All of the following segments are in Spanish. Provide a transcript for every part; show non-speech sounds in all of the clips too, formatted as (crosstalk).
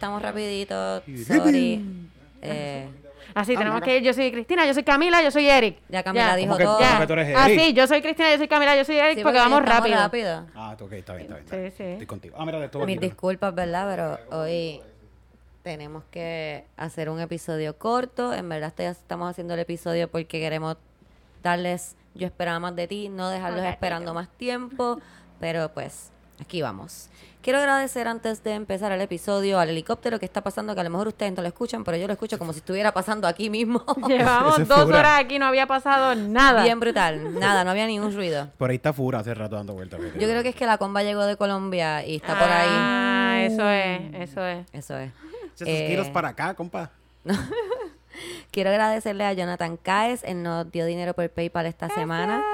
estamos rapidito, sorry. Eh, Así, tenemos que ir. Yo soy Cristina, yo soy Camila, yo soy Eric. ya Camila Ya. dijo ¿Cómo que- todo. cómo que tú eres Ah, Eric? yo soy Cristina, yo soy Camila, yo soy Eric, Sí, porque vamos estamos rápido. rápido. Ah, ok, está bien, está bien. Está bien. Sí, sí. Estoy contigo. Ah, mira, estuvo Mis aquí. disculpas, ¿verdad? Pero hoy tenemos que hacer un episodio corto. En verdad estamos haciendo el episodio porque queremos darles, yo esperaba más de ti, no dejarlos esperando más tiempo. Pero pues, aquí vamos. Quiero agradecer antes de empezar el episodio al helicóptero que está pasando, que a lo mejor ustedes no lo escuchan, pero yo lo escucho como si estuviera pasando aquí mismo. (laughs) Llevamos es dos fura. horas aquí, no había pasado nada. Bien brutal. Nada, no había ningún ruido. Por ahí está Fura hace rato dando vueltas. Yo creo que es que la comba llegó de Colombia y está por ahí. Ah, eso es, eso es. Eso es. Esos Eh, para acá, compa. (laughs) Quiero agradecerle a Jonathan Caes, él nos dio dinero por PayPal esta semana.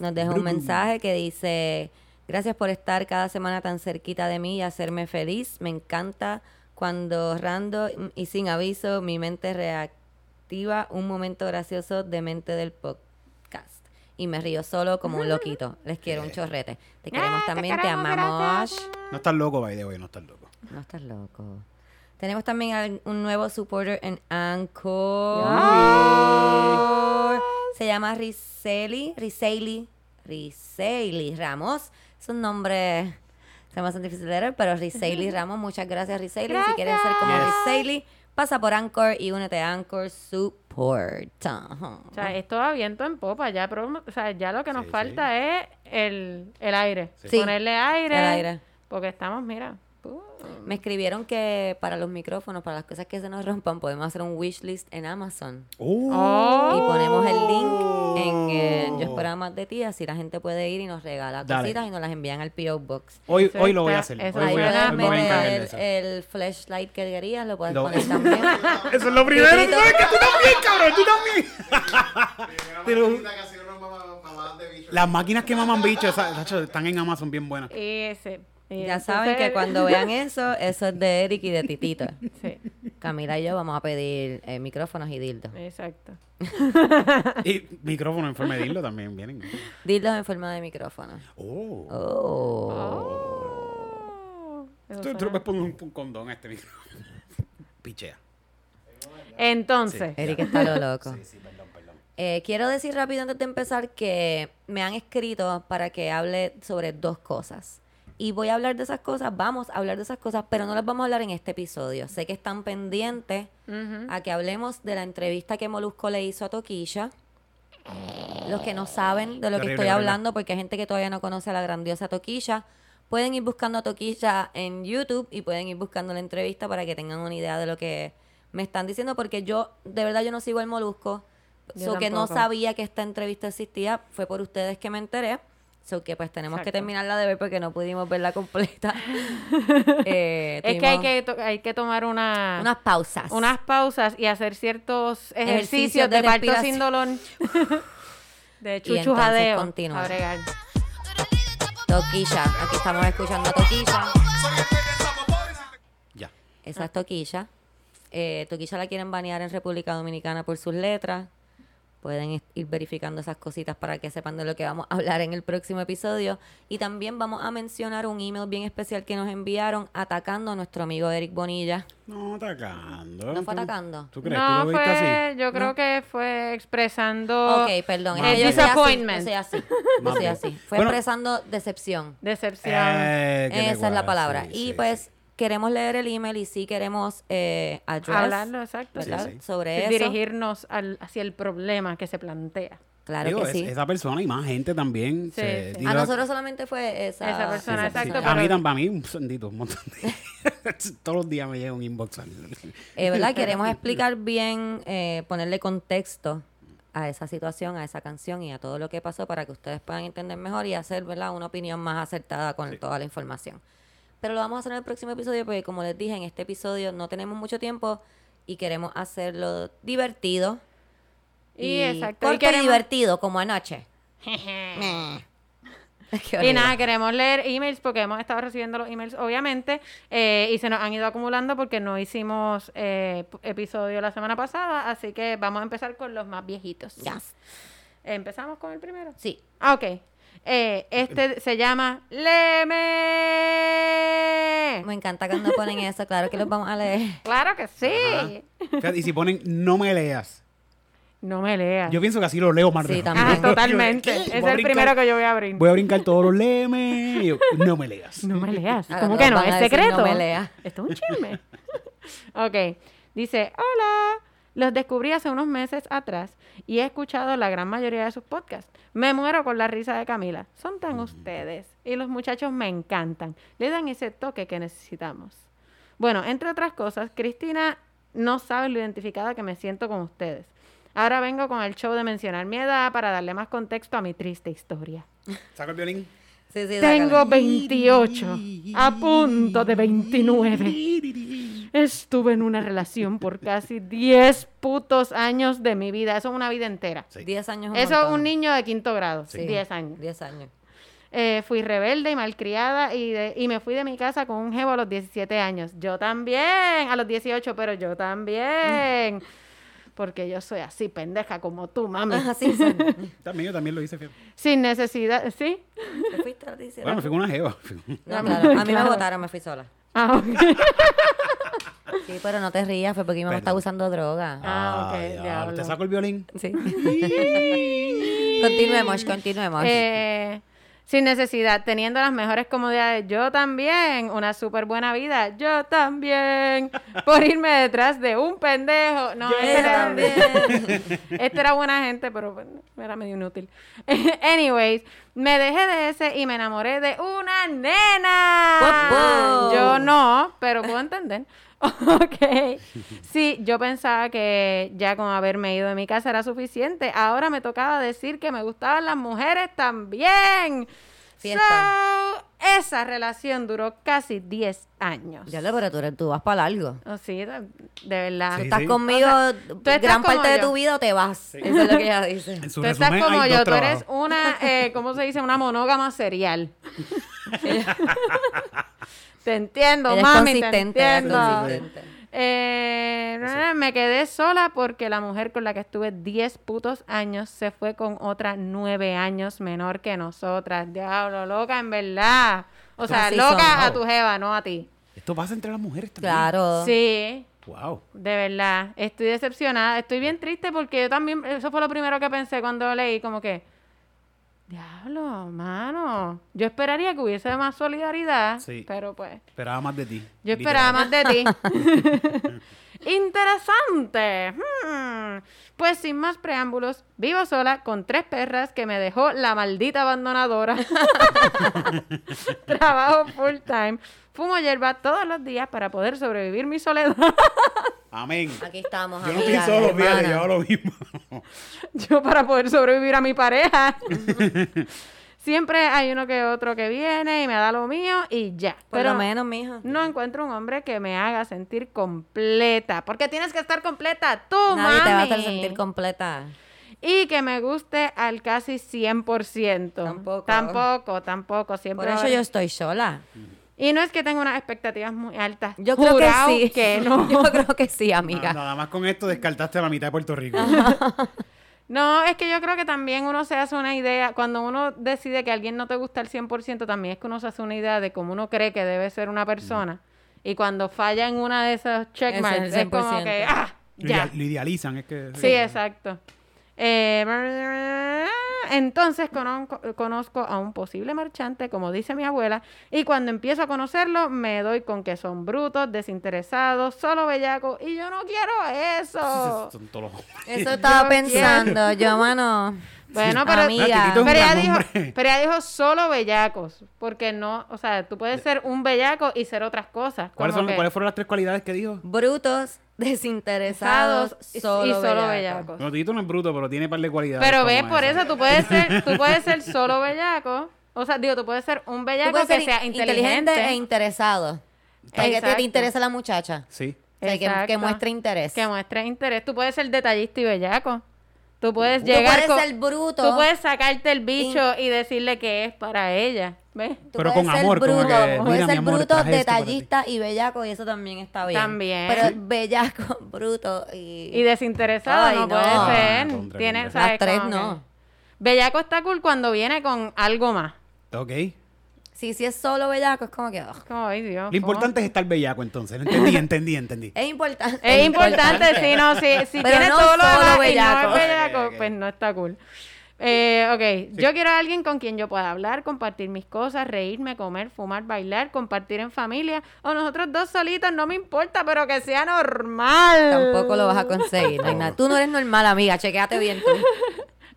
Nos dejó un mensaje que dice, gracias por estar cada semana tan cerquita de mí y hacerme feliz. Me encanta cuando rando y sin aviso mi mente reactiva un momento gracioso de mente del podcast. Y me río solo como un loquito. (laughs) Les quiero un chorrete. Te queremos Ah, te también, te queremos, amamos. gracias. No estás loco, by the way, no estás loco. No estás loco. Tenemos también un nuevo supporter en Anchor. Se llama Riseli, Riseli, Riseli Ramos. Es un nombre, se me hace difícil de leer, pero Riseli Ramos. Muchas gracias, Riseli. Si quieres ser como. Riseli, pasa por Anchor y únete a Anchor Support. O sea, esto va viento en popa, ya, pero, o sea, ya lo que nos Sí, falta es el, el aire. Sí. Ponerle aire. El aire. Porque estamos, mira. uh, Me escribieron que para los micrófonos, para las cosas que se nos rompan, podemos hacer un wishlist en Amazon. Uh, Oh. Y ponemos el link en eh, Yo esperaba más de ti, así la gente puede ir y nos regala Dale. cositas y nos las envían al P.O. Box. Hoy, hoy lo voy a hacer. eso Hoy Ahí voy a, hoy me voy a el flashlight que querías, lo puedes Lo- poner (laughs) también. Eso es lo primero. ¿tú Titito. sabes que tú también, cabrón, tú también. (laughs) Pero- Las máquinas que maman bichos están en Amazon bien buenas. Ese. Y Ya entonces- saben que cuando vean (laughs) eso, eso es de Eric y de Titito. Sí, Camila y yo vamos a pedir eh, micrófonos y dildos. exacto. Y micrófono en forma de hilo también vienen. Dildos en forma de micrófono. Oh. Oh. Oh. Eso Tú, tú suena- le pones un, un condón a este micrófono. Pichea. Entonces, Eric está lo loco. Sí, sí, perdón, perdón. Eh, quiero decir rápido antes de empezar que me han escrito para que hable sobre dos cosas. Y voy a hablar de esas cosas, vamos a hablar de esas cosas, pero no las vamos a hablar en este episodio. Sé que están pendientes a que hablemos de la entrevista que Molusco le hizo a Toquilla. Los que no saben de lo que estoy hablando, porque hay gente que todavía no conoce a la grandiosa Toquilla, pueden ir buscando a Toquilla en YouTube y pueden ir buscando la entrevista para que tengan una idea de lo que me están diciendo, porque yo, de verdad, yo no sigo el Molusco. Yo So que no sabía que esta entrevista existía, fue por ustedes que me enteré. So que pues tenemos que Exacto. terminarla de ver porque no pudimos verla completa. (laughs) Eh, es que hay que, hay que tomar una, unas pausas. unas pausas y hacer ciertos Ejercicios ejercicios de de, parto sin dolor. (laughs) de chuchujadeo. entonces continúa. Toquilla. Aquí estamos escuchando a Toquilla. Ya. Esa es Toquilla. Eh, Toquilla la quieren banear en República Dominicana por sus letras. Pueden ir verificando esas cositas para que sepan de lo que vamos a hablar en el próximo episodio. Y también vamos a mencionar un email bien especial que nos enviaron atacando a nuestro amigo Eric Bonilla. No atacando. ¿No fue ¿Tú- atacando? ¿Tú crees? ¿Tú No, lo viste fue, así? yo creo que fue expresando Ok, perdón. Yo soy así, disappointment. Yo soy así. (laughs) Soy bien. así. Fue Bueno. expresando decepción. decepción. Eh, Esa es la palabra. sí, y sí, pues sí. Queremos leer el email y sí queremos eh, address, Hablarlo, exacto. ¿verdad? Sí, sí. sobre eso. Dirigirnos al, hacia el problema que se plantea. Claro Digo, que es- sí. esa persona y más gente también. Sí, se sí. tira- A nosotros solamente fue esa, Esa persona, esa exacto, A mí, pero- tam- a mí un sendito, un montón de... (laughs) Todos los días me llega un inbox. Eh, ¿verdad? (laughs) Queremos explicar bien, eh, ponerle contexto a esa situación, a esa canción y a todo lo que pasó para que ustedes puedan entender mejor y hacer ¿verdad? una opinión más acertada con toda la información. Pero lo vamos a hacer en el próximo episodio porque, como les dije, en este episodio no tenemos mucho tiempo y queremos hacerlo divertido. Y exacto, y Corto y, queremos- divertido, como anoche. (laughs) (laughs) Y nada, queremos leer emails porque hemos estado recibiendo los emails, obviamente, eh, y se nos han ido acumulando porque no hicimos eh, episodio la semana pasada, así que vamos a empezar con los más viejitos. Yes. ¿Empezamos con el primero? Sí. Ah, ok. Eh, este se llama Leme. Me encanta cuando ponen eso, claro que los vamos a leer. Claro que sí. Fíjate, y si ponen no me leas. No me leas. Yo pienso que así lo leo más Sí, rápido. también. Ah, totalmente. ¿Qué? Es Voy a el brincar- primero que yo voy a abrir. Voy a brincar todos los lemes. y yo, no me leas. No me leas. Ahora ¿Cómo todos que no? van a ¿Es decir, secreto? no me leas. Esto es un chisme. (laughs) ok. Dice, hola. Los descubrí hace unos meses atrás y he escuchado la gran mayoría de sus podcasts. Me muero con la risa de Camila. Son tan ustedes. Y los muchachos me encantan. Le dan ese toque que necesitamos. Bueno, entre otras cosas, Cristina no sabe lo identificada que me siento con ustedes. Ahora vengo con el show de mencionar mi edad para darle más contexto a mi triste historia. Saca el violín. Sí, sí, Tengo sácalo. 28, a punto de 29. Estuve en una relación por casi 10 putos años de mi vida. Eso es una vida entera. Sí. 10 años. un Eso es un niño de quinto grado. Sí. 10 años. 10 años. Eh, fui rebelde y malcriada y, de- y me fui de mi casa con un jevo a los 17 años. Yo también, a los 18, pero yo también. (laughs) Porque yo soy así, pendeja como tú, mami. Así. (laughs) También yo también lo hice, fíjate. Sin necesidad, ¿sí? ¿Te fuiste a la 17? Bueno, me fui con una jeva. No, (laughs) claro. A mí me Claro. votaron, me fui sola. Ah, ok. Sí, pero no te rías, fue porque mi mamá Perdón. estaba usando droga. Ah, ok, diablo. Te saco el violín. Sí. (laughs) continuemos, continuemos. Eh, sin necesidad, teniendo las mejores comodidades. Yo también, una súper buena vida. Yo también. (laughs) Por irme detrás de un pendejo. No, Yo este era, también. (laughs) este era buena gente, pero era medio inútil. Anyways, me dejé de ese y me enamoré de una nena. Yo no, pero puedo entender. (laughs) Ok. Sí, yo pensaba que ya con haberme ido de mi casa era suficiente. Ahora me tocaba decir que me gustaban las mujeres también. Fiesta. So, esa relación duró casi 10 años. Ya pero tú, eres- tú vas para largo. Oh, sí, de, de verdad. Sí, Estás sí. conmigo O sea, tú estás gran parte de tu vida o te vas. Eso es lo que ella dice. En su Tú estás como hay yo, tú eres una, eh, ¿cómo se dice? Una monógama serial. (laughs) (laughs) te entiendo, Ella es mami, te consistente, es entiendo. consistente. Eh, me quedé sola porque la mujer con la que estuve 10 putos años se fue con otra 9 años menor que nosotras. Diablo, loca, en verdad. O sea, Así loca son. a tu jeva, no a ti. Esto pasa entre las mujeres también. Claro. Sí, Wow. de verdad. Estoy decepcionada. Estoy bien triste porque yo también, eso fue lo primero que pensé cuando leí, como que, diablo, mano. Yo esperaría que hubiese más solidaridad, Sí. pero pues, Esperaba más de ti. yo esperaba más de ti. (laughs) (laughs) Interesante. Hmm. Pues sin más preámbulos, vivo sola con tres perras que me dejó la maldita abandonadora. (laughs) Trabajo full time. Fumo hierba todos los días para poder sobrevivir mi soledad. Amén. Aquí estamos, Yo no estoy amigas, solo, fíjate, hermanas. yo hago lo mismo. (laughs) Yo para poder sobrevivir a mi pareja. (laughs) Siempre hay uno que otro que viene y me da lo mío y ya. Por Pero lo menos, mija. no encuentro un hombre que me haga sentir completa. Porque tienes que estar completa tú, Nadie te va a hacer sentir completa. Y que me guste al casi 100%. Tampoco. Tampoco, tampoco. Siempre Por eso yo estoy sola. Y no es que tenga unas expectativas muy altas. Yo creo que sí. que no. (laughs) Yo creo que sí, Ah, amiga. Nada más con esto descartaste a la mitad de Puerto Rico. (laughs) No, es que yo creo que también uno se hace una idea, cuando uno decide que alguien no te gusta al 100%, también es que uno se hace una idea de cómo uno cree que debe ser una persona. Y cuando falla en una de esas checkmarks, es es, como 100%. que, ah, Lo ya. idea- Lo idealizan, es que... Sí, exacto. Eh, entonces conozco, a un posible marchante, como dice mi abuela, y cuando empiezo a conocerlo me doy con que son brutos, desinteresados, solo bellacos, y yo no quiero eso. Eso (laughs) estaba Yo pensando. Yo, mano. Bueno, pero, Amiga. Un pero, ella dijo, hombre. (laughs) pero ella dijo solo bellacos, porque no, o sea, tú puedes ser un bellaco y ser otras cosas. ¿Cuáles, como son, que ¿Cuáles fueron las tres cualidades que dijo? Brutos, desinteresados, y- solo, y solo bellacos. Bueno, Tito no es bruto, pero tiene un par de cualidades. Pero ves, por esa. eso tú puedes (laughs) ser, tú puedes ser solo bellaco. O sea, digo, tú puedes ser un bellaco que ser sea in- inteligente. e interesado. Que te, interesa la muchacha. Sí. O sea, que, Exacto. que muestre interés. que muestre interés. Tú puedes ser detallista y bellaco. Tú puedes Tú llegar puedes con- ser bruto. Tú puedes sacarte el bicho y decirle que es para ella. ¿Ves? Tú Pero puedes con ser amor, como bruto, que, puedes mira, ser amor, bruto, detallista y bellaco y eso también está bien. También. Pero Sí. bellaco, (laughs) bruto y... Y desinteresado Ay, no, no. puede Ah, ser. Tiene. ¿sabes? Las tres que- no. Bellaco está cool cuando viene con algo más. Ok. Sí, si es solo bellaco, es como que. ugh. Como, ay, Dios. Lo ¿cómo? importante es estar bellaco, entonces. Lo entendí, (laughs) entendí, entendí. Es importante. Es importante, sí, no, sí, si Pero tiene no todo lo solo demás y no bellaco. es bellaco, Ok, ok. pues no está cool. Eh, ok, yo quiero a alguien con quien yo pueda hablar, compartir mis cosas, reírme, comer, fumar, bailar, compartir en familia, o nosotros dos solitos, no me importa, pero que sea normal. Tampoco lo vas a conseguir. no hay nada. (laughs) Tú no eres normal, amiga. Chequéate bien tú.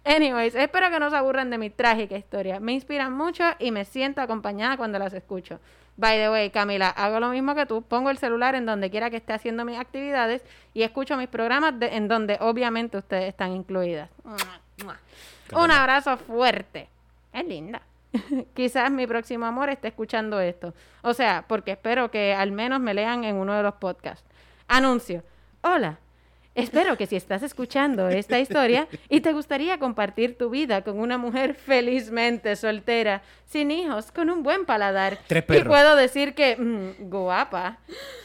Anyways, espero que no se aburran de mi trágica historia. Me inspiran mucho y me siento acompañada cuando las escucho. By the way, Camila, hago lo mismo que tú. Pongo el celular en donde quiera que esté haciendo mis actividades y escucho mis programas de- en donde obviamente ustedes están incluidas. Un abrazo fuerte. Es linda. (laughs) Quizás mi próximo amor esté escuchando esto. O sea, porque espero que al menos me lean en uno de los podcasts. Anuncio. Hola. Espero que si estás escuchando esta historia y te gustaría compartir tu vida con una mujer felizmente soltera, sin hijos, con un buen paladar. Tres Y puedo decir que, mm, guapa.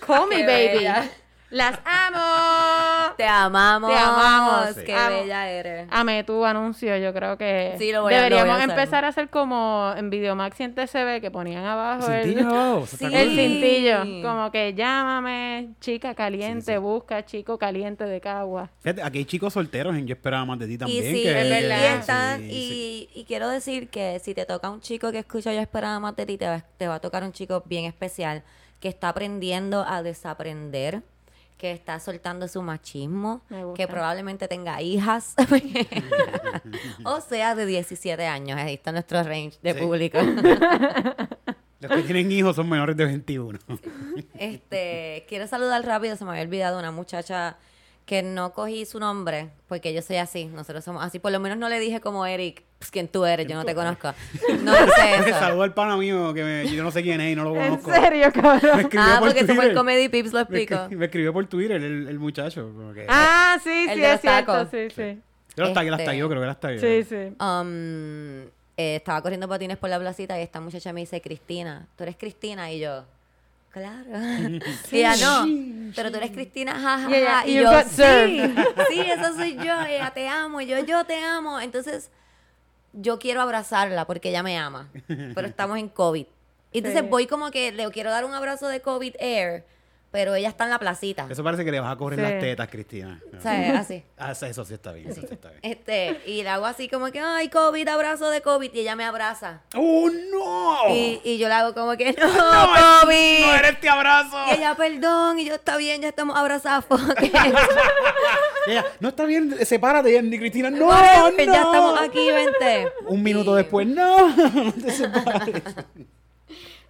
Call me baby. bella. Las amo. Te amamos. Te amamos. Qué Amo. bella eres. Amé tu anuncio, yo creo que Sí, lo voy a- lo deberíamos voy a hacer. empezar a hacer como en Videomax y en TCB que ponían abajo el, Cintillo (laughs) Sí. el como que llámame, chica caliente, Sí, sí. busca chico caliente de Cagua. Fíjate, aquí hay chicos solteros en Yo Esperaba Más de Ti Y también. sí, que, es verdad. y, están- sí, y, sí. y quiero decir que si te toca un chico que escucha Yo esperaba más de ti, te va, te va a tocar un chico bien especial que está aprendiendo a desaprender, que está soltando su machismo, que probablemente tenga hijas, (laughs) o sea, de 17 años. Ahí está nuestro range de Sí. público. (laughs) Los que tienen hijos son menores de 21. Este, quiero saludar rápido, se me había olvidado una muchacha que no cogí su nombre, porque yo soy así, nosotros somos así. Por lo menos no le dije como Eric, pues quién tú eres, yo no te conozco. No (laughs) eso. Al pana mío que me- yo no sé quién es y no lo ¿En conozco. serio, Me cabrón? Ah, por porque se fue en Twitter. Comedy Pips, lo explico. me escribió por Twitter el, el muchacho. Como que, Ah, sí, El sí, de los es cierto, sí, sí. yo hasta, él hasta este- yo creo que hasta yo. Sí, sí. Um, eh, estaba corriendo patines por la placita y esta muchacha me dice, Cristina, ¿tú eres Cristina? Y yo, claro. (laughs) y ella, no, pero tú eres Cristina, jajaja. Y ella, y "You yo, sí, served". sí, eso soy yo. Y ella, te amo. Y yo, yo te amo. Entonces, yo quiero abrazarla porque ella me ama. Pero (laughs) estamos en COVID. Y entonces Sí. voy como que le quiero dar un abrazo de COVID Air, pero ella está en la placita. Eso parece que le vas a correr Sí. las tetas, Cristina. O sea, así. Ah, eso sí está bien, eso sí está bien. Este, y le hago así como que, ay, COVID, abrazo de COVID, y ella me abraza. ¡Oh, no! Y, y yo le hago como que, no, (laughs) ¡No, COVID. ¡No eres este abrazo! Y ella, perdón, y yo, está bien, ya estamos abrazados. (laughs) fuck it". Y ella, no está bien, sepárate, Andy, Cristina. ¡No, eso no! que ya estamos aquí, vente. Un minuto Y- después, ¡no! (laughs) No te separes.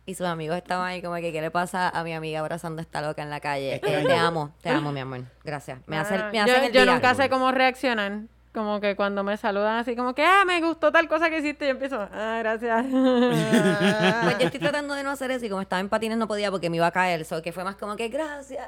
Y sus amigos estaban ahí como que, ¿qué le pasa a mi amiga abrazando a esta loca en la calle? Eh, te amo, te amo, mi amor. Gracias. Me hacen, Ah, me yo hacen el yo día. nunca sé cómo reaccionan. Como que cuando me saludan así como que, ah, me gustó tal cosa que hiciste, yo empiezo, ah, gracias. (laughs) Pues yo estoy (laughs) tratando de no hacer eso y como estaba en patines no podía porque me iba a caer. So que fue más como que, gracias.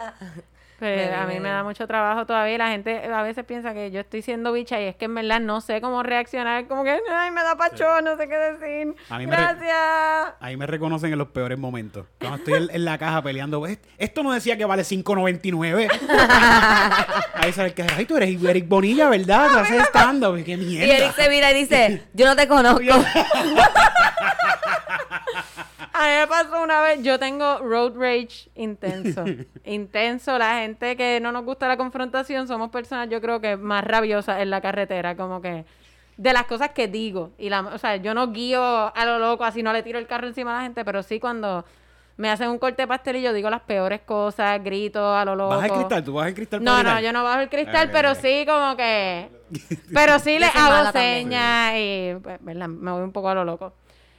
Pues Me- a mí me da mucho trabajo todavía y la gente a veces piensa que yo estoy siendo bicha y es que en verdad no sé cómo reaccionar, como que, ay, me da pacho, no sé qué decir. A mí me re- Gracias. Ahí me reconocen en los peores momentos. Cuando estoy en, en la caja peleando, "Est- esto no decía que vale 5.99. (laughs) Ahí sabes que, ay, tú eres Eric Bonilla, ¿verdad? Tú haces stand-up. ¡Qué Y mierda! Eric se mira y dice, yo no te (laughs) conozco. (laughs) A mí me pasó una vez, yo tengo road rage intenso. (laughs) intenso. La gente que no nos gusta la confrontación somos personas, yo creo que más rabiosas en la carretera, como que de las cosas que digo. Y la, o sea, yo no guío a lo loco, así no le tiro el carro encima a la gente, pero sí cuando me hacen un corte de pastel y yo digo las peores cosas, grito a lo loco. ¿Vas al cristal? ¿Tú vas al cristal? No, para no, yo no bajo el cristal, Ok, pero sí como que... (laughs) Pero sí le Yo soy hago señas y pues, ¿verdad? me voy un poco a lo loco.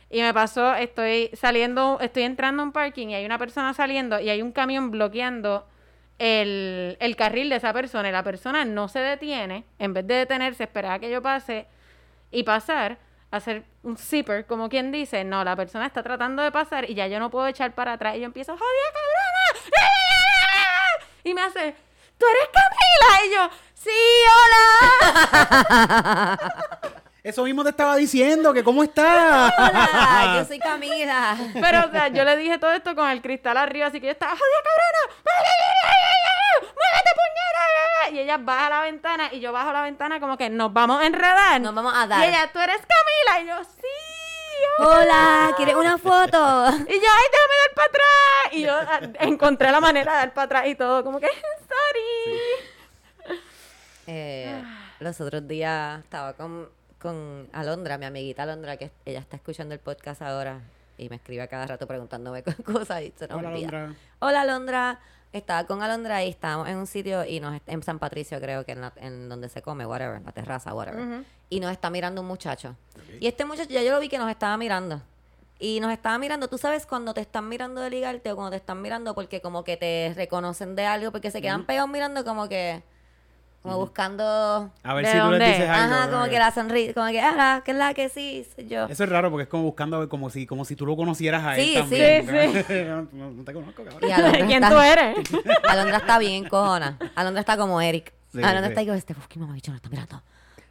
Y me pasó, estoy saliendo, estoy entrando a un parking y hay una persona saliendo y hay un camión bloqueando el, el carril de esa persona y la persona no se detiene, en vez de detenerse, esperar a que yo pase y pasar, hacer un zipper, como quien dice, no, la persona está tratando de pasar y ya yo no puedo echar para atrás y yo empiezo, ¡jodida cabrona! Y me hace, ¿tú eres Camila? Y yo, sí, hola. (laughs) Eso mismo te estaba diciendo, que cómo estás. Hola, yo (laughs) soy Camila. Pero, o sea, yo le dije todo esto con el cristal arriba, así que yo estaba, ¡jodida cabrona! ¡Muévete, puñera! Y ella baja la ventana y yo bajo la ventana como que nos vamos a enredar. Nos vamos a dar. Y ella, ¿tú eres Camila? Y yo, sí. Hola, ¿quieres una foto? (laughs) Y yo, ay, déjame dar para atrás. Y yo ah, encontré la manera de dar para atrás y todo, como que, sorry. Eh, los otros días estaba con, con Alondra, mi amiguita Alondra, que ella está escuchando el podcast ahora y me escribe a cada rato preguntándome (laughs) cosas y se nos Hola, olvida. Alondra. Hola Alondra, estaba con Alondra y estábamos en un sitio y nos en San Patricio creo que en, la- en donde se come, whatever, la terraza, whatever. Y nos está mirando un muchacho. Y este muchacho ya yo lo vi que nos estaba mirando. Y nos estaba mirando, tú sabes cuando te están mirando de ligarte o cuando te están mirando porque como que te reconocen de algo, porque se quedan pegados mirando como que, como buscando... A ver ¿De si tú les dices algo. Ajá, como que la sonrisa, como que, ah, que es la que sí, soy yo. Eso es raro porque es como buscando como si, como si tú lo conocieras a él Sí, también. sí, no, (laughs) no- no te conozco, cabrón. Y (laughs) ¿Quién está- tú eres? (laughs) Alondra está bien cojona. Alondra está como Eric. Sí, Alondra sí. está ahí como este, qué mamabicho nos está mirando.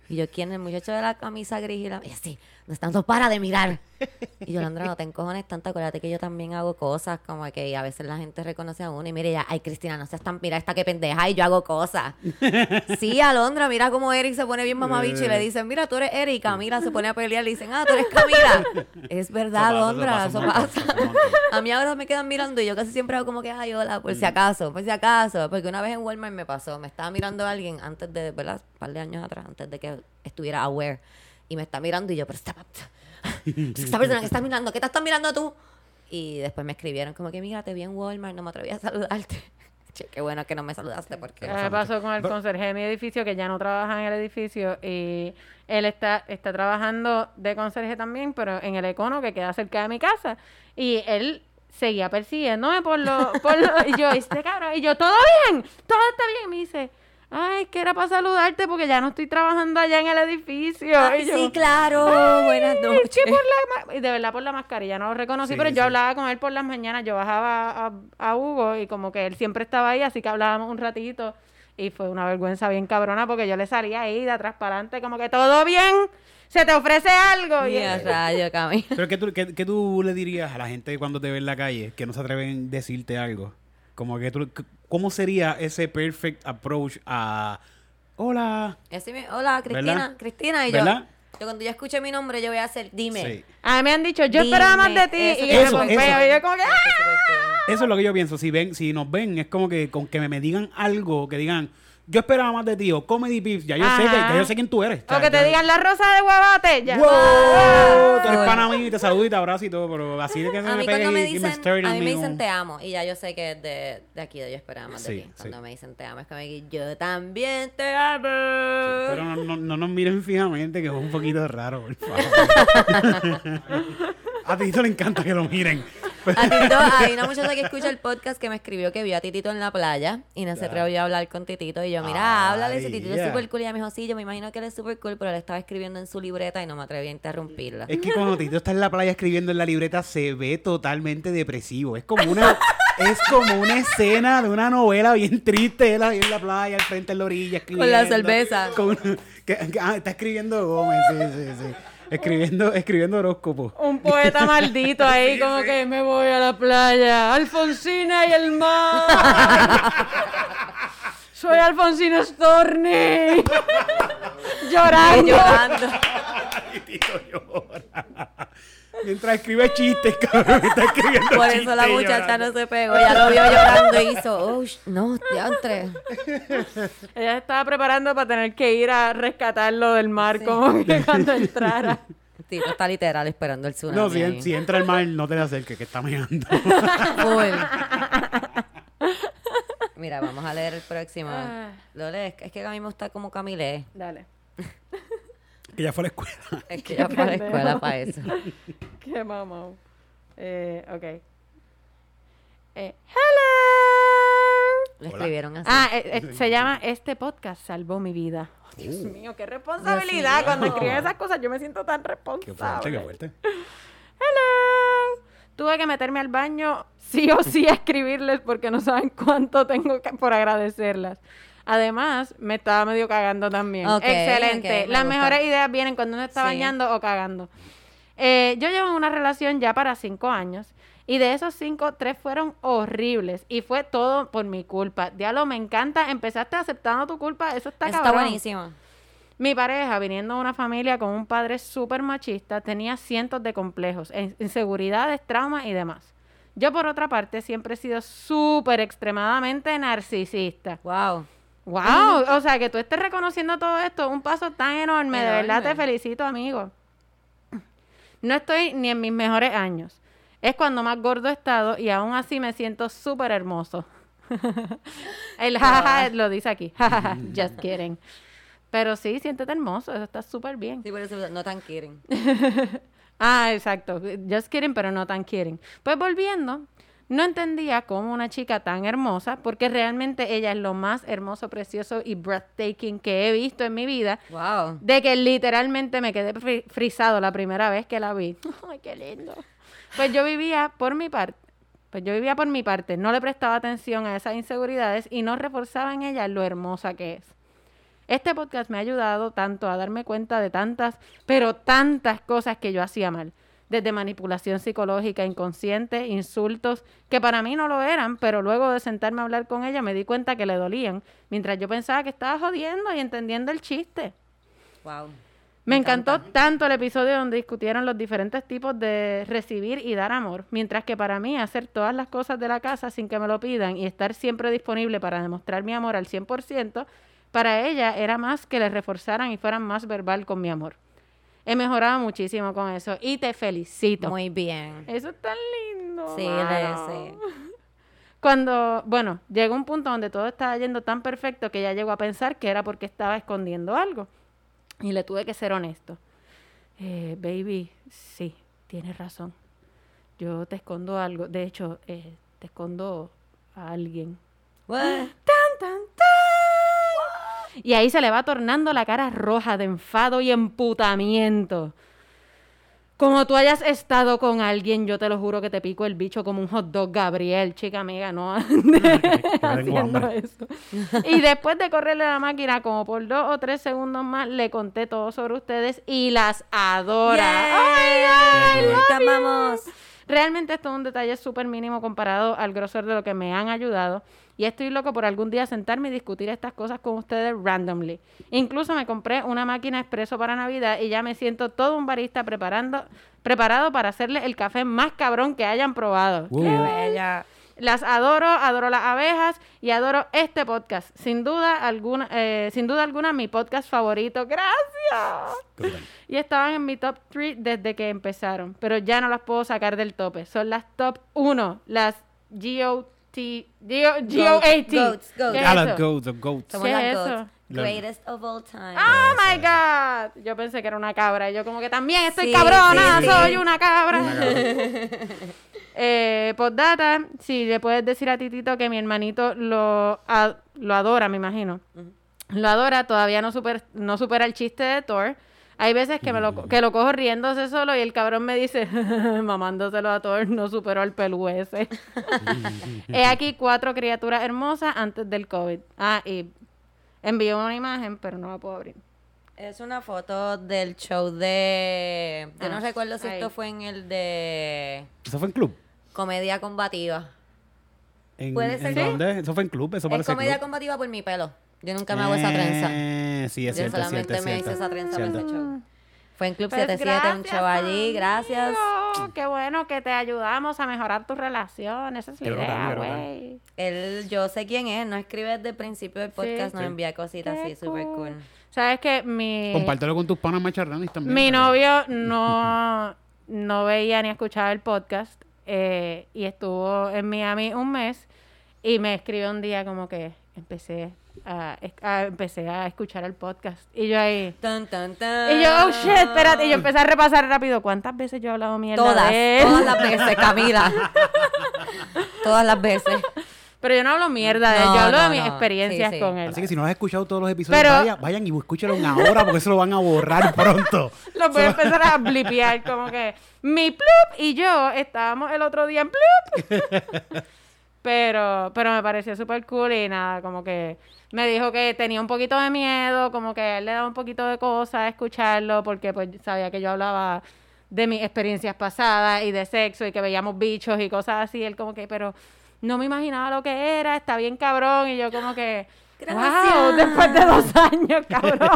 Y yo, ¿quién? El muchacho de la camisa gris y la... Ella, sí, no están dos para de mirar. (laughs) Y yo, Alondra, no te encojones tanto. Acuérdate que yo también hago cosas como que a veces la gente reconoce a uno y mire ya, ay, Cristina, no seas tan... Mira esta que pendeja y yo hago cosas. (laughs) Sí, Alondra, mira cómo Eric se pone bien mamabicho y le dicen, mira, tú eres Eric. Camila se pone a pelear le dicen, ah, tú eres Camila. Es verdad, Eso pasa, Alondra, eso pasa un pasa. montón, eso (laughs) pasa. A mí ahora me quedan mirando y yo casi siempre hago como que, ay, hola, por Mm. si acaso, por si acaso. Porque una vez en Walmart me pasó, me estaba mirando alguien antes de, ¿verdad? Un par de años atrás, antes de que estuviera aware. Y me está mirando y yo, pero esta, (laughs) esta persona que está mirando, ¿qué te estás mirando tú? Y después me escribieron como que, mira, te vi en Walmart, no me atreví a saludarte. (laughs) Che, qué bueno que no me saludaste porque... Me pasó con el conserje de mi edificio que ya no trabaja en el edificio y él está, está trabajando de conserje también, pero en el econo que queda cerca de mi casa. Y él seguía persiguiéndome por lo, por lo- y yo, este cabrón, y yo, todo bien, todo está bien. Y me dice, ay, que era para saludarte porque ya no estoy trabajando allá en el edificio. Ay, y yo, sí, claro, buenas "Ay, es noches. que por la ma-". y de verdad por la mascarilla no lo reconocí, Sí, pero yo hablaba con él por las mañanas, yo bajaba a, a Hugo y como que él siempre estaba ahí, así que hablábamos un ratito y fue una vergüenza bien cabrona porque yo le salía ahí de atrás para adelante como que todo bien, se te ofrece algo y Mira, rayo, Cami. Pero ¿qué tú, qué, qué tú le dirías a la gente cuando te ve en la calle que no se atreven a decirte algo? Como que tú, ¿Cómo sería ese perfect approach a... Hola. Y así me- hola, Cristina, ¿Verdad? Cristina. Y yo, ¿Verdad? yo cuando yo escuche mi nombre, yo voy a hacer, dime. Sí. a mí me han dicho, yo esperaba más de ti Dime, y eso, yo me eso. y yo como que ¡ah! Eso es lo que yo pienso. Si ven, si nos ven, es como que con que me, me digan algo, que digan, yo esperaba más de ti, o Comedy Pips, ya yo sé, que- ya yo sé quién tú eres. o que te digan la rosa de huevate, ya. ¡Wow! Tú eres pana mío y te saludo y te abrazo y todo, pero así de que se A me mí me y, y me dicen, stirring a mí me me dicen te amo y ya yo sé que es de, de aquí de yo esperaba más Sí, de ti. Cuando sí. me dicen te amo es como que yo también te amo. Pero no, no, no nos miren fijamente, que es un poquito raro, por favor. (laughs) (laughs) a Tito le encanta que lo miren. A Titito, hay una muchacha que escucha el podcast que me escribió que vio a Titito en la playa y no se atrevió a hablar con Titito. Y yo, mira, háblale, si Titito es súper cool. Y ella me dijo, sí, yo me imagino que él es súper cool, pero él estaba escribiendo en su libreta y no me atreví a interrumpirla. Es que cuando Tito está en la playa escribiendo en la libreta se ve totalmente depresivo. Es como una, es como una escena de una novela bien triste. Él ahí en la playa, al frente en la orilla, escribiendo. la cerveza. Con- que- que- ah, está escribiendo Gómez, sí, sí, sí. Escribiendo, escribiendo horóscopo. Un poeta (laughs) maldito ahí, como que me voy a la playa. Alfonsina y el mar. (laughs) Soy Alfonsina Storni. (laughs) Llorando. Llorando. Y Tito llora. Mientras escribe chistes, (laughs) cabrón. Está escribiendo Por chistes eso la muchacha llorando. no se pegó. Ya lo vio llorando y hizo, oh, no, diantre. (laughs) Ella se estaba preparando para tener que ir a rescatarlo del mar, como que cuando (laughs) entrara. Tito está literal esperando el tsunami. No, si, entra el mar, no te le acerques, que está meando. Full. Mira, vamos a leer el próximo. Ah. Lo lees. Es que a mí me gusta como Camilé. Dale. que ya fue a la escuela. Es que ya fue a la escuela para eso. (laughs) Qué mamá. Eh, ok. Eh, hello. Le Hola. escribieron así. Ah, eh, eh, se llama Este podcast salvó mi vida. Oh, Dios mío, qué responsabilidad. mío. Cuando escriben esas cosas, yo me siento tan Qué fuerte, responsable. qué fuerte. Hello. Tuve que meterme al baño sí o sí a escribirles porque no saben cuánto tengo que, por agradecerlas. Además, me estaba medio cagando también. Ok, Excelente. ok, me Las gusta. mejores ideas vienen cuando uno está Sí. bañando o cagando. Eh, yo llevo en una relación ya para cinco años y de esos cinco, tres fueron horribles y fue todo por mi culpa. Diablo, me encanta. Empezaste aceptando tu culpa. Eso está está cabrón. buenísimo. Mi pareja, viniendo de una familia con un padre súper machista, tenía cientos de complejos, in- inseguridades, traumas y demás. Yo, por otra parte, siempre he sido súper extremadamente narcisista. Wow. ¡Wow! O sea, que tú estés reconociendo todo esto, un paso tan enorme. De verdad te felicito, amigo. No estoy ni en mis mejores años. Es cuando más gordo he estado y aún así me siento súper hermoso. (laughs) El jajaja lo dice aquí. (laughs) (laughs) Just kidding. Pero sí, siéntete hermoso. Eso está súper bien. Sí, por eso no tan quieren. Ah, exacto. Just kidding, pero no tan kidding. Pues volviendo, no entendía cómo una chica tan hermosa, porque realmente ella es lo más hermoso, precioso y breathtaking que he visto en mi vida, Wow. de que literalmente me quedé fri- frisado la primera vez que la vi. (laughs) Ay, qué lindo. Pues yo vivía por mi parte. Pues yo vivía por mi parte, no le prestaba atención a esas inseguridades y no reforzaba en ella lo hermosa que es. Este podcast me ha ayudado tanto a darme cuenta de tantas, pero tantas cosas que yo hacía mal. Desde manipulación psicológica inconsciente, insultos, que para mí no lo eran, pero luego de sentarme a hablar con ella me di cuenta que le dolían, mientras yo pensaba que estaba jodiendo y entendiendo el chiste. Wow. Me encantó tanto el episodio donde discutieron los diferentes tipos de recibir y dar amor, mientras que para mí hacer todas las cosas de la casa sin que me lo pidan y estar siempre disponible para demostrar mi amor al 100%, para ella era más que le reforzaran y fueran más verbal con mi amor. He mejorado muchísimo con eso y te felicito. Muy bien. Eso es tan lindo. Sí, sí. (laughs) Cuando, bueno, llegó un punto donde todo estaba yendo tan perfecto que ya llegó a pensar que era porque estaba escondiendo algo. Y le tuve que ser honesto. Eh, baby, sí, tienes razón. Yo te escondo algo. De hecho, eh, te escondo a alguien. What? ¡Tan, tan, tan! Y ahí se le va tornando la cara roja de enfado y emputamiento. Como tú hayas estado con alguien, yo te lo juro que te pico el bicho como un hot dog, Gabriel, chica amiga, no (laughs) (laughs) haciendo hambre. eso. Y después de correrle la máquina como por dos o tres segundos más, le conté todo sobre ustedes y las adora. ¡Oh, God! Te amamos. Realmente esto es un detalle súper mínimo comparado al grosor de lo que me han ayudado. Y estoy loco por algún día sentarme y discutir estas cosas con ustedes randomly. Incluso me compré una máquina expreso para Navidad y ya me siento todo un barista preparando, preparado para hacerle el café más cabrón que hayan probado. Uh. Qué bella. Las adoro, adoro las abejas y adoro este podcast. Sin duda alguna, eh, sin duda alguna mi podcast favorito. Gracias. Y estaban en mi top 3 desde que empezaron, pero ya no las puedo sacar del tope. Son las top 1, las GOT, GO, GOAT. Goats, goats. ¿Qué es Ah, las goats, los goats. Somos ¿Qué las es goats. eso? Greatest of all time. ¡Oh, my God! Yo pensé que era una cabra. Y yo como que también estoy Sí, cabrona, sí, sí. soy una cabra. Una cabra. (laughs) Eh, postdata, si le puedes decir a Titito que mi hermanito lo, a- lo adora, me imagino. Lo adora, todavía no, super, no supera el chiste de Thor. Hay veces que, me lo, co- que lo cojo riéndose solo y el cabrón me dice, (laughs) mamándoselo a Thor, no superó el pelú ese. (laughs) He aquí cuatro criaturas hermosas antes del COVID. Ah, y envió una imagen, pero no la puedo abrir. Es una foto del show de... Yo no Ah, recuerdo si ahí. esto fue en el de ¿Eso fue en club? Comedia Combativa. ¿En, Puede ¿en ser que- dónde? ¿Eso fue en club? Eso Es parece Comedia club. Combativa por mi pelo. Yo nunca me hago esa trenza. Eh, Sí, es Yo cierto, solamente cierto, me hice cierto. esa trenza Cierto. para ese show. Fue en Club Pues 77, un show allí. Gracias. Qué bueno que te ayudamos a mejorar tu relación. Esa es la Qué idea, güey. Él, yo sé quién es, no escribe desde el principio del podcast, nos Sí. envía cositas Qué así, súper cool. cool. Sabes que mi, Compártelo con tus panas macharranis también. mi novio no, (laughs) no veía ni escuchaba el podcast eh, y estuvo en Miami un mes y me escribió un día como que empecé a, a- empecé a escuchar el podcast y yo ahí Tan, tan, tan. y yo oh shit espérate y yo empecé a repasar rápido cuántas veces yo he hablado mierda Todas, de él? todas las veces, Camila. (laughs) todas las veces. pero yo no hablo mierda de él No, yo hablo no, de mis no. experiencias Sí, sí. con él Así que si no has escuchado todos los episodios, Pero- vaya- vayan y escúchenlo ahora porque eso lo van a borrar pronto. (laughs) Lo voy a empezar a blipear, como que mi plup y yo estábamos el otro día en plup. (laughs) pero, pero me pareció súper cool y nada, como que me dijo que tenía un poquito de miedo, como que él le daba un poquito de cosa escucharlo, porque pues sabía que yo hablaba de mis experiencias pasadas y de sexo y que veíamos bichos y cosas así. Él como que, pero no me imaginaba lo que era, está bien cabrón. Y yo como que, Wow, después de dos (laughs) años, cabrón.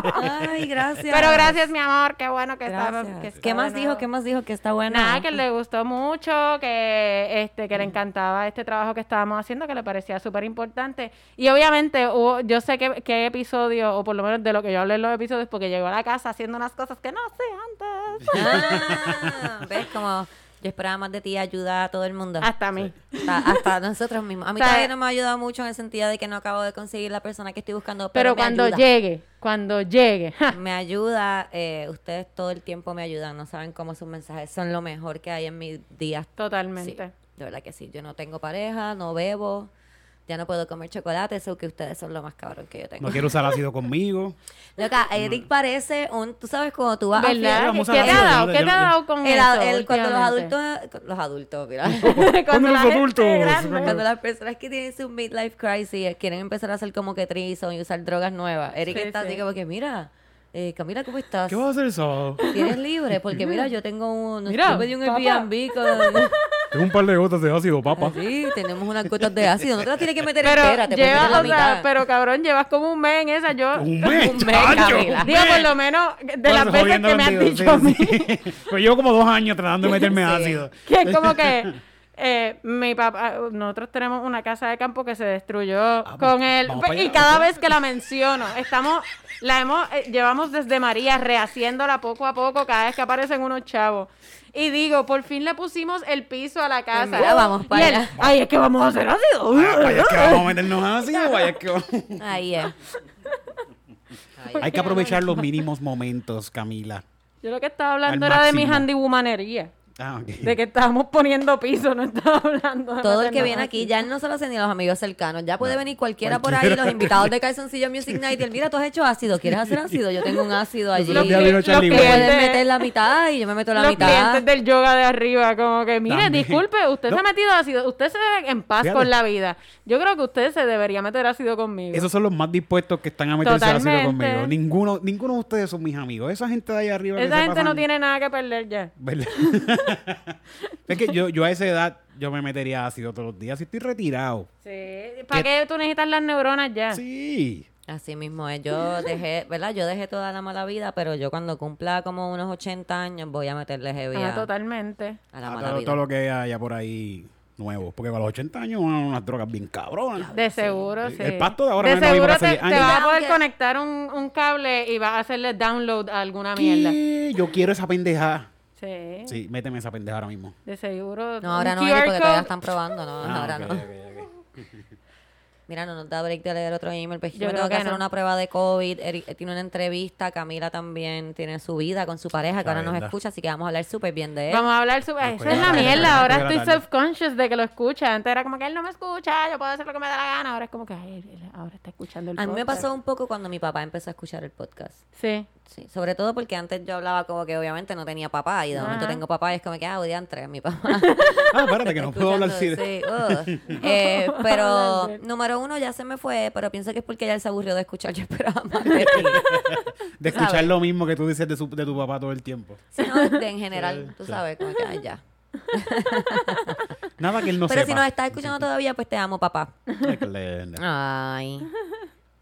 Ay, gracias. Pero gracias, mi amor, qué bueno que Gracias. está. que está ¿Qué más dijo? ¿Qué más dijo? Que está bueno. Nada, que le gustó mucho, que este que le encantaba este trabajo que estábamos haciendo, que le parecía súper importante. Y obviamente, hubo- yo sé que, que episodio, o por lo menos de lo que yo hablé en los episodios, porque llegó a la casa haciendo unas cosas que no sé antes. Ah, ¿Ves? Como yo esperaba más de ti ayuda a todo el mundo. Hasta a mí. Hasta, hasta nosotros mismos. A mí (laughs) O sea, todavía no me ha ayudado mucho en el sentido de que no acabo de conseguir la persona que estoy buscando. Pero Pero, me cuando ayuda. llegue, cuando llegue. ja, (laughs) Me ayuda, eh, ustedes todo el tiempo me ayudan, no saben cómo sus mensajes son lo mejor que hay en mis días. Sí, Totalmente. de verdad que sí. Yo no tengo pareja, no bebo, ya no puedo comer chocolate, eso que ustedes son lo más cabrón que yo tengo. No quiero usar ácido conmigo. (laughs) Loca, Eric parece un, tú sabes cuando tú vas a ¿Verdad? a ¿Qué te ha dado? ¿Qué te ha dado con El- eso? el- cuando los adultos, los adultos, mira. (laughs) cuando los adultos, grande- Cuando las personas que tienen su midlife crisis quieren empezar a hacer como que trison y usar drogas nuevas. Eric Sí, está sí. así como que, mira, eh, Camila, ¿cómo estás? ¿Qué vas a hacer el sábado? ¿Tienes libre? Porque mira, yo tengo un... Mira, yo pedí un. Airbnb con... (laughs) Tengo un par de gotas de ácido, papá. Sí, tenemos unas gotas de ácido. No te las tienes que meter Pero, entera, te puedes llevas, meter la o sea, mitad. pero cabrón, llevas como un mes en esa. Yo, Un mes, Un mes, un digo, por lo menos de las veces que me han dicho a sí, mí, sí. Pero llevo como dos años tratando de meterme Sí. ácido. que es como que eh, mi papá, nosotros tenemos una casa de campo que se destruyó con él vamos para y cada vez que la menciono, estamos, la hemos, eh, llevamos desde María rehaciéndola poco a poco cada vez que aparecen unos chavos. Y digo, por fin le pusimos el piso a la casa. Mira, vamos Y para él, allá. Ay, es que vamos a hacer ácido. Vaya, vaya, es que vamos a meternos ácido, vaya, es que vamos- Ahí es. Ahí es. Hay que aprovechar los mínimos momentos, Camila. Yo lo que estaba hablando era de mi handywomanería. Ah. De que estábamos poniendo piso, no estaba hablando de Todo el que viene aquí, ya no solo hace ni los amigos cercanos, ya puede venir cualquiera, por ahí, los invitados de (laughs) Calzoncillo Music Night, y él, mira, tú has hecho ácido, ¿quieres hacer ácido? Yo tengo un ácido allí. Los Los clientes- puedes meter la mitad y yo me meto la los mitad. clientes del yoga de arriba, como que, mire, También. disculpe, usted No. se ha metido ácido, usted se ve en paz Fíjate. con la vida. Yo creo que usted se debería meter ácido conmigo. Esos son los más dispuestos que están a meterse ácido conmigo. Ninguno, ninguno de ustedes son mis amigos. Esa gente de ahí arriba. que Esa se gente no tiene nada que perder ya. ¿Verdad? (laughs) es que yo, yo a esa edad yo me metería ácido todos los días. Si estoy retirado. Sí. ¿Para qué tú necesitas las neuronas ya? Sí. Así mismo es. Yo dejé, ¿verdad? Yo dejé toda la mala vida, pero yo cuando cumpla como unos 80 años voy a meterle heavy Ah, a, totalmente. a la A mala todo, vida. todo lo que haya por ahí nuevo. Porque a los 80 años van unas drogas bien cabronas. De seguro, sí. El pasto de ahora De seguro te, te años. va a poder conectar un, un cable y va a hacerle download a alguna mierda. ¿Qué? Yo quiero esa pendeja. Sí. Sí, méteme esa pendeja ahora mismo. De seguro. No, ahora no, QR porque todavía están probando, no, Ah, ahora no. (laughs) Mira, no nos da break de leer otro email, pues yo, Yo me creo tengo que, que hacer no. una prueba de COVID, Eric eh, tiene una entrevista, Camila también tiene su vida con su pareja, que La ahora nos escucha, así que vamos a hablar súper bien de él. Vamos a hablar sobre... Esa es la mierda. Ahora estoy self-conscious de que lo escucha. Antes era como que él no me escucha, yo puedo hacer lo que me da la gana. Ahora es como que ay, él ahora está escuchando el A mí me podcast. pasó un poco cuando mi papá empezó a escuchar el podcast. Sí. Sí, sobre todo porque antes yo hablaba como que obviamente no tenía papá y de momento tengo papá y es como que, ah, entre mi papá. (laughs) Ah, espérate, que no puedo hablar así. Sí. (laughs) Eh, pero número uno ya se me fue, pero pienso que es porque ya él se aburrió de escuchar. Yo esperaba más de (laughs) ti. De escuchar ¿sabes? lo mismo que tú dices de, su- de tu papá todo el tiempo. Sí, no, de- en general, Sí, tú sí. sabes, como que ay, ya. Nada que él no pero si nos estás escuchando todavía, pues te amo, papá. Ay.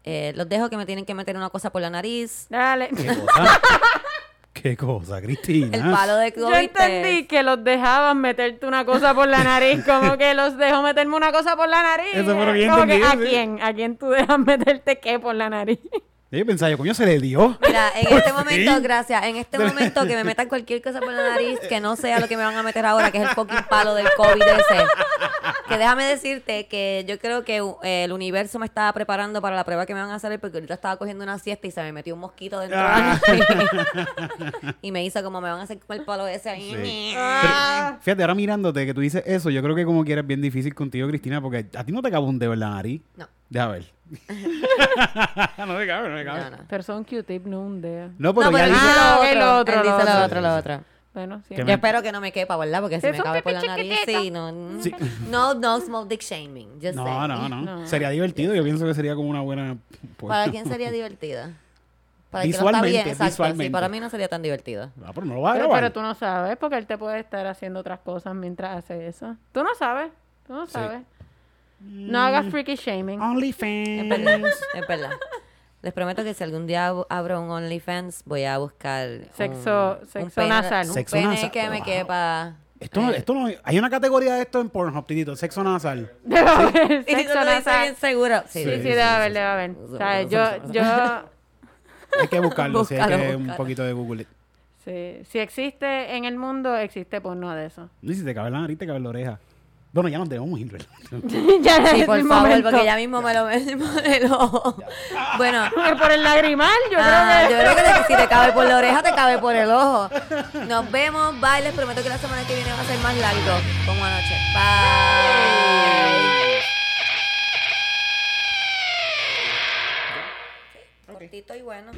Eh, los dejo que me tienen que meter una cosa por la nariz. Dale. ¿Qué cosa? (laughs) ¿Qué cosa, Cristina? El palo de Yo COVID. entendí es- que los dejaban meterte una cosa por la nariz, como que los dejo meterme una cosa por la nariz. Eso fue lo que yo Como que, entendí, ¿A sí. quién? ¿A quién tú dejas meterte qué por la nariz? Yo pensaba, yo, coño, se le dio. Mira, en (laughs) este fin. momento, gracias, en este momento que me (laughs) metan cualquier cosa por la nariz que no sea lo que me van a meter ahora, que es el fucking palo del COVID ese. Que déjame decirte que yo creo que uh, el universo me estaba preparando para la prueba que me van a hacer porque ahorita estaba cogiendo una siesta y se me metió un mosquito dentro de la Ah. (laughs) y me hizo como me van a hacer con el palo ese ahí. Sí. Ah. Pero, fíjate, ahora mirándote que tú dices eso, yo creo que como quieres bien difícil contigo, Cristina, porque a ti no te cabe un dedo en la nariz. No, Deja ver. (laughs) no te cabe, no te cabe. no, no. Pero son Q-tip, no un dedo. No, pero No, dice- Ah, lo otro. Él dice lo otro. otro, lo otro. Bueno, sí. Yo me- espero que no me quepa, ¿verdad? Porque si me cabe por la nariz, sí, no. Sí. No, no small dick shaming. Just No, saying. no, no, No. Sería divertido. Yo pienso que sería como una buena. pues, ¿Para quién sería divertida? Para el que no está Visualmente, bien, exacto. Sí, visualmente. para mí no sería tan divertido. Ah, pero no lo vas a Pero, grabar. pero tú no sabes, porque él te puede estar haciendo otras cosas mientras hace eso. Tú no sabes, tú no Sí. No hagas freaky shaming. Es OnlyFans. verdad, es verdad. Les prometo que si algún día ab- abro un OnlyFans, voy a buscar un- Sexo- un sexo pene, nasal. Un Sexo pene nasal. que me Wow. quepa. Esto no, esto no, hay una categoría de esto en Pornhub, titito, sexo nasal. (laughs) Debe haber Y si tú sexo nasal. bien seguro. Sí, Sí, Sí, sí, sí, debe haber, debe haber. O sea, yo, yo, (laughs) Hay que buscarlo, sí, hay Búscalo, que un poquito de Google. sí, si existe en el mundo, existe porno de eso. No, si te cabe la nariz, te cabe la oreja. Bueno, ya nos debemos ir, ¿verdad? (laughs) ya Sí, es por el favor, momento. porque ya mismo me lo ojo. (laughs) Bueno, (laughs) Por el lagrimal, yo ah, creo yo que... creo que si te cabe por la oreja, te cabe por el ojo. Nos vemos, bye. Les prometo que la semana que viene va a ser más largo. Como anoche. Bye. Cortito y bueno.